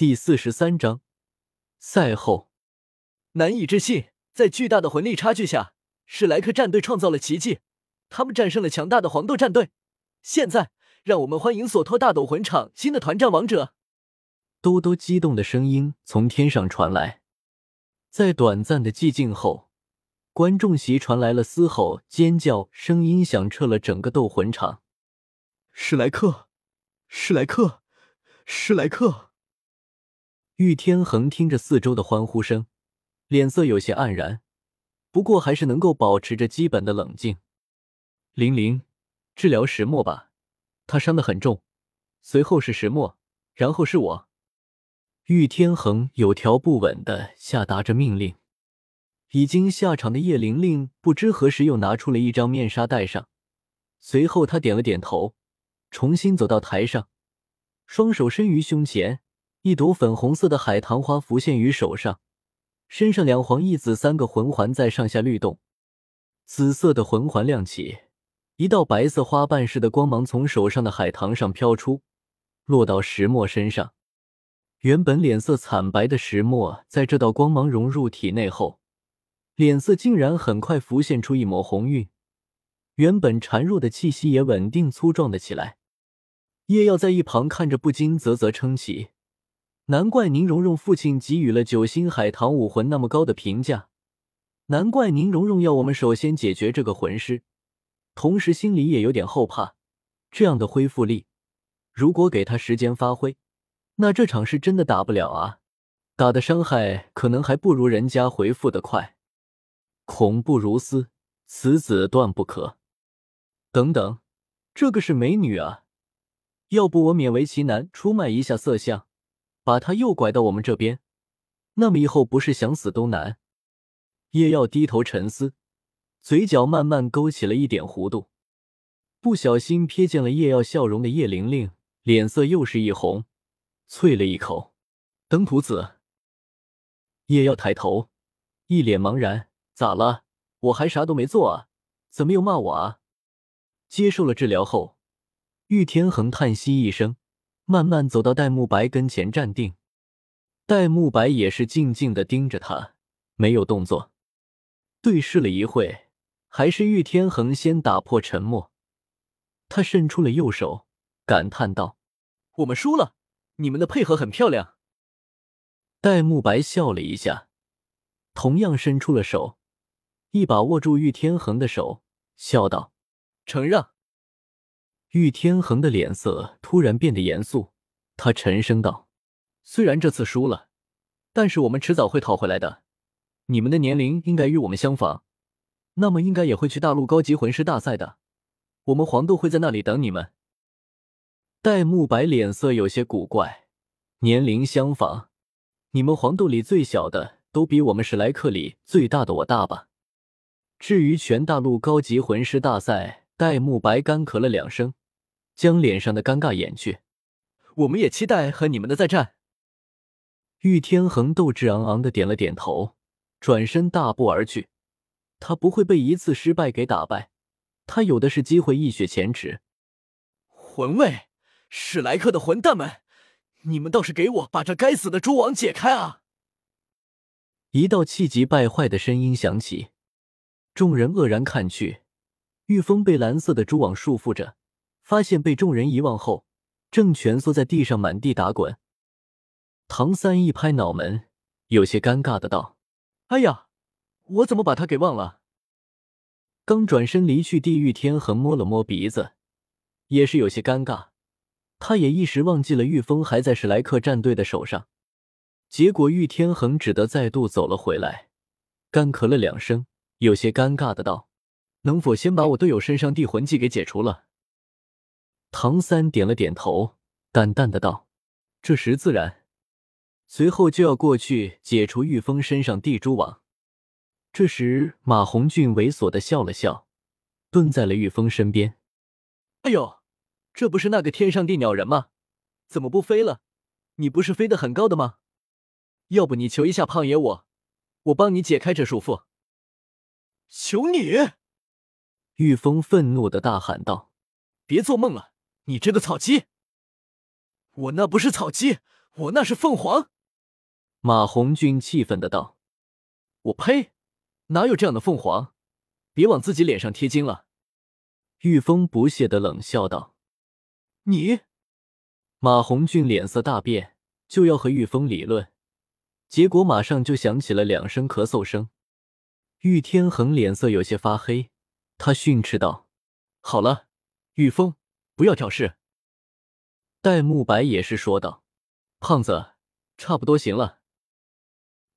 第四十三章赛后，难以置信，在巨大的魂力差距下，史莱克战队创造了奇迹，他们战胜了强大的黄豆战队。现在，让我们欢迎索托大斗魂场新的团战王者。多多激动的声音从天上传来，在短暂的寂静后，观众席传来了嘶吼、尖叫，声音响彻了整个斗魂场。史莱克，史莱克，史莱克！玉天恒听着四周的欢呼声，脸色有些黯然，不过还是能够保持着基本的冷静。玲玲，治疗石墨吧，他伤得很重。随后是石墨，然后是我。玉天恒有条不紊的下达着命令。已经下场的叶玲玲不知何时又拿出了一张面纱戴上，随后她点了点头，重新走到台上，双手伸于胸前，一朵粉红色的海棠花浮现于手上，身上两黄一紫三个魂环在上下律动，紫色的魂环亮起，一道白色花瓣似的光芒从手上的海棠上飘出，落到石墨身上。原本脸色惨白的石墨，在这道光芒融入体内后，脸色竟然很快浮现出一抹红晕，原本孱弱的气息也稳定粗壮了起来。叶耀在一旁看着，不禁啧啧称奇：难怪宁荣荣父亲给予了九星海棠武魂那么高的评价，难怪宁荣荣要我们首先解决这个魂师。同时心里也有点后怕，这样的恢复力，如果给他时间发挥。那这场是真的打不了啊，打的伤害可能还不如人家回复的快，恐怖如斯，此子断不可。等等，这个是美女啊，要不我勉为其难出卖一下色相，把他诱拐到我们这边，那么以后不是想死都难。叶耀低头沉思，嘴角慢慢勾起了一点弧度，不小心瞥见了叶耀笑容的叶玲玲，脸色又是一红。啐了一口，登徒子。叶耀抬头，一脸茫然：“咋了？我还啥都没做啊，怎么又骂我啊？”接受了治疗后，玉天恒叹息一声，慢慢走到戴沐白跟前站定。戴沐白也是静静的盯着他，没有动作。对视了一会，还是玉天恒先打破沉默。他伸出了右手，感叹道：“我们输了。”你们的配合很漂亮。戴沐白笑了一下，同样伸出了手，一把握住玉天恒的手，笑道：“承让。”玉天恒的脸色突然变得严肃，他沉声道：“虽然这次输了，但是我们迟早会讨回来的。你们的年龄应该与我们相仿，那么应该也会去大陆高级魂师大赛的。我们黄豆会在那里等你们。”戴沐白脸色有些古怪，年龄相仿，你们黄豆里最小的都比我们史莱克里最大的我大吧？至于全大陆高级魂师大赛，戴沐白干咳了两声，将脸上的尴尬掩去。我们也期待和你们的再战。玉天恒斗志昂昂的点了点头，转身大步而去。他不会被一次失败给打败，他有的是机会一雪前耻。魂位。史莱克的混蛋们，你们倒是给我把这该死的蛛网解开啊！一道气急败坏的声音响起，众人愕然看去，玉峰被蓝色的蛛网束缚着，发现被众人遗忘后，正蜷缩在地上满地打滚。唐三一拍脑门，有些尴尬的道：“哎呀，我怎么把他给忘了？”刚转身离去，地狱天恒摸了摸鼻子，也是有些尴尬。他也一时忘记了玉峰还在史莱克战队的手上，结果玉天恒只得再度走了回来，干咳了两声，有些尴尬的道：“能否先把我队友身上地魂技给解除了？”唐三点了点头，淡淡的道：“这时自然。”随后就要过去解除玉峰身上地蛛网。这时马红俊猥琐的笑了笑，蹲在了玉峰身边。“哎呦！”这不是那个天上地鸟人吗？怎么不飞了？你不是飞得很高的吗？要不你求一下胖爷我，我帮你解开这束缚。求你！玉峰愤怒的大喊道：“别做梦了，你这个草鸡！我那不是草鸡，我那是凤凰。马红俊气愤的道：“我呸！哪有这样的凤凰？别往自己脸上贴金了。”玉峰不屑的冷笑道：“你。”马红俊脸色大变，就要和玉峰理论，结果马上就响起了两声咳嗽声。玉天恒脸色有些发黑，他训斥道：“好了，玉峰，不要挑事。”戴沐白也是说道：“胖子，差不多行了。”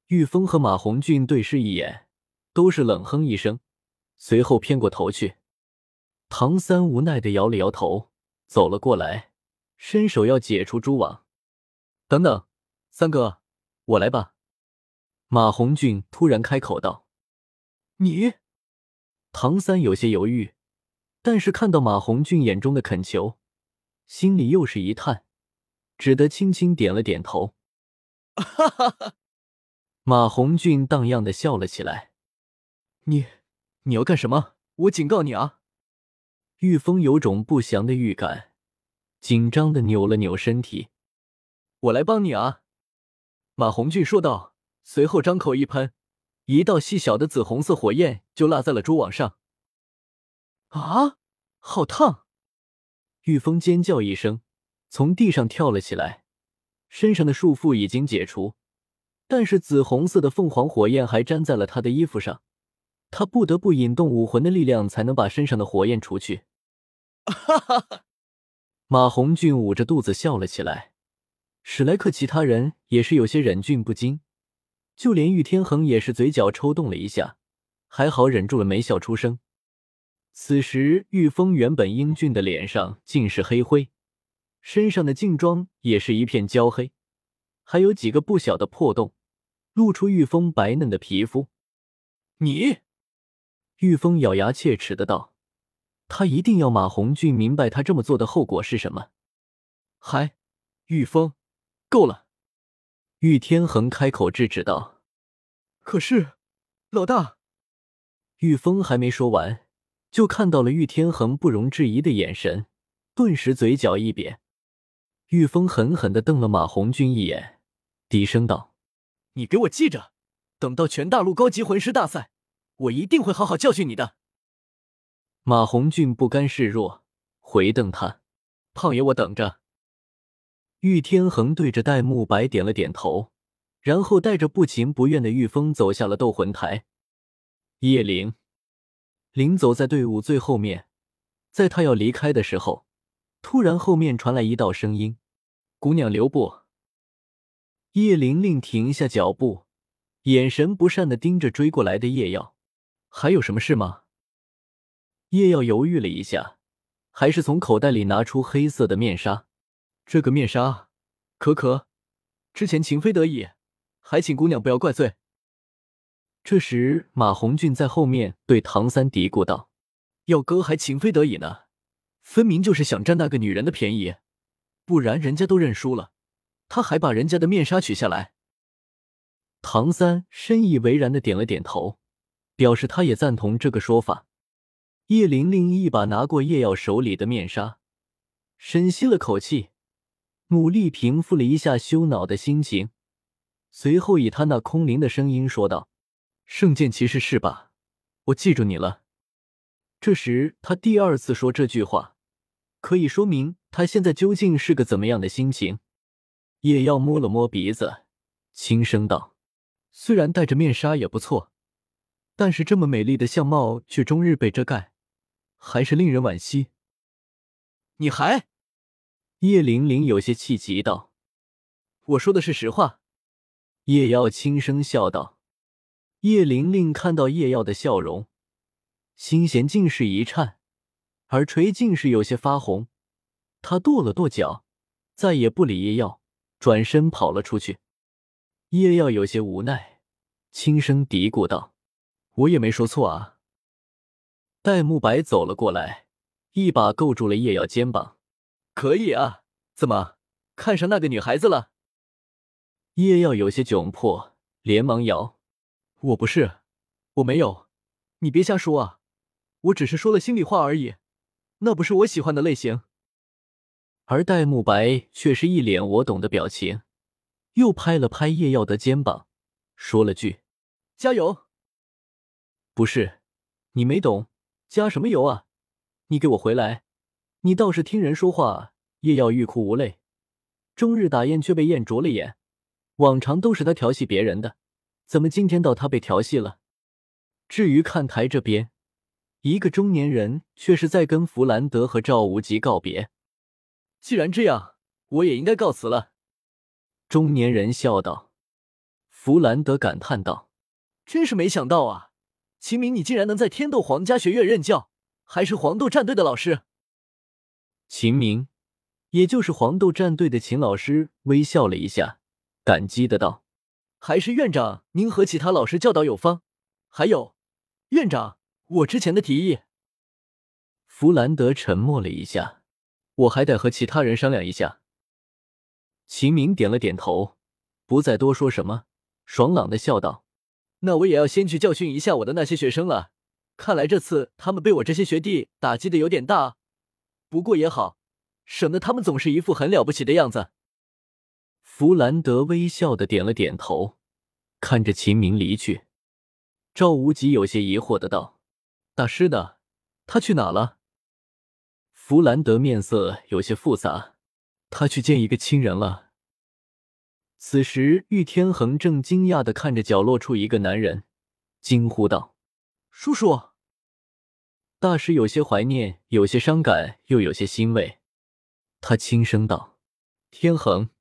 玉峰和马红俊对视一眼，都是冷哼一声，随后偏过头去。唐三无奈的摇了摇头，走了过来。伸手要解除蛛网，等等，三哥，我来吧。马红俊突然开口道：“你。”唐三有些犹豫，但是看到马红俊眼中的恳求，心里又是一叹，只得轻轻点了点头。哈哈哈！马红俊荡漾的笑了起来。你，你要干什么？我警告你啊！玉峰有种不祥的预感。紧张的扭了扭身体，我来帮你啊！”马红俊说道，随后张口一喷，一道细小的紫红色火焰就落在了蛛网上。啊，好烫！玉峰尖叫一声，从地上跳了起来，身上的束缚已经解除，但是紫红色的凤凰火焰还粘在了他的衣服上，他不得不引动武魂的力量才能把身上的火焰除去。哈哈哈！马红俊捂着肚子笑了起来，史莱克其他人也是有些忍俊不禁，就连玉天恒也是嘴角抽动了一下，还好忍住了没笑出声。此时，玉峰原本英俊的脸上尽是黑灰，身上的劲装也是一片焦黑，还有几个不小的破洞，露出玉峰白嫩的皮肤。你，玉峰咬牙切齿的道。他一定要马红俊明白他这么做的后果是什么。还，玉峰，够了！玉天恒开口制止道。可是，老大，玉峰还没说完，就看到了玉天恒不容置疑的眼神，顿时嘴角一瘪。玉峰狠狠的瞪了马红俊一眼，低声道：“你给我记着，等到全大陆高级魂师大赛，我一定会好好教训你的。”马红俊不甘示弱，回瞪他：“胖爷，我等着。”玉天恒对着戴沐白点了点头，然后带着不情不愿的玉峰走下了斗魂台。叶灵，临走在队伍最后面，在他要离开的时候，突然后面传来一道声音：“姑娘留步。”叶玲玲停下脚步，眼神不善的盯着追过来的叶耀：“还有什么事吗？”叶耀犹豫了一下，还是从口袋里拿出黑色的面纱。这个面纱，可可，之前情非得已，还请姑娘不要怪罪。这时，马红俊在后面对唐三嘀咕道：“耀哥还情非得已呢，分明就是想占那个女人的便宜，不然人家都认输了，他还把人家的面纱取下来。”唐三深以为然的点了点头，表示他也赞同这个说法。叶玲玲一把拿过叶耀手里的面纱，深吸了口气，努力平复了一下羞恼的心情，随后以他那空灵的声音说道：“圣剑骑士是吧？我记住你了。”这时他第二次说这句话，可以说明他现在究竟是个怎么样的心情。叶耀摸了摸鼻子，轻声道：“虽然戴着面纱也不错，但是这么美丽的相貌却终日被遮盖。”还是令人惋惜。你还？叶玲玲有些气急道：“我说的是实话。”叶耀轻声笑道。叶玲玲看到叶耀的笑容，心弦竟是一颤，耳垂竟是有些发红。她跺了跺脚，再也不理叶耀，转身跑了出去。叶耀有些无奈，轻声嘀咕道：“我也没说错啊。”戴沐白走了过来，一把勾住了叶耀肩膀。可以啊，怎么看上那个女孩子了？叶耀有些窘迫，连忙摇：“我不是，我没有，你别瞎说啊！我只是说了心里话而已，那不是我喜欢的类型。”而戴沐白却是一脸我懂的表情，又拍了拍叶耀的肩膀，说了句：“加油。”不是，你没懂，加什么油啊？你给我回来！你倒是听人说话。叶耀欲哭无泪，终日打雁却被雁啄了眼。往常都是他调戏别人的，怎么今天到他被调戏了？至于看台这边，一个中年人却是在跟弗兰德和赵无极告别。既然这样，我也应该告辞了。中年人笑道。弗兰德感叹道：“真是没想到啊，秦明，你竟然能在天斗皇家学院任教，还是黄豆战队的老师。”秦明，也就是黄豆战队的秦老师，微笑了一下。感激的道：“还是院长您和其他老师教导有方。还有，院长，我之前的提议。”弗兰德沉默了一下，我还得和其他人商量一下。秦明点了点头，不再多说什么，爽朗的笑道：“那我也要先去教训一下我的那些学生了。看来这次他们被我这些学弟打击的有点大，不过也好，省得他们总是一副很了不起的样子。”弗兰德微笑的点了点头，看着秦明离去。赵无极有些疑惑的道：“大师呢？他去哪了？”弗兰德面色有些复杂：“他去见一个亲人了。”此时，玉天恒正惊讶的看着角落处一个男人，惊呼道：“叔叔！”大师有些怀念，有些伤感，又有些欣慰。他轻声道：“天恒。”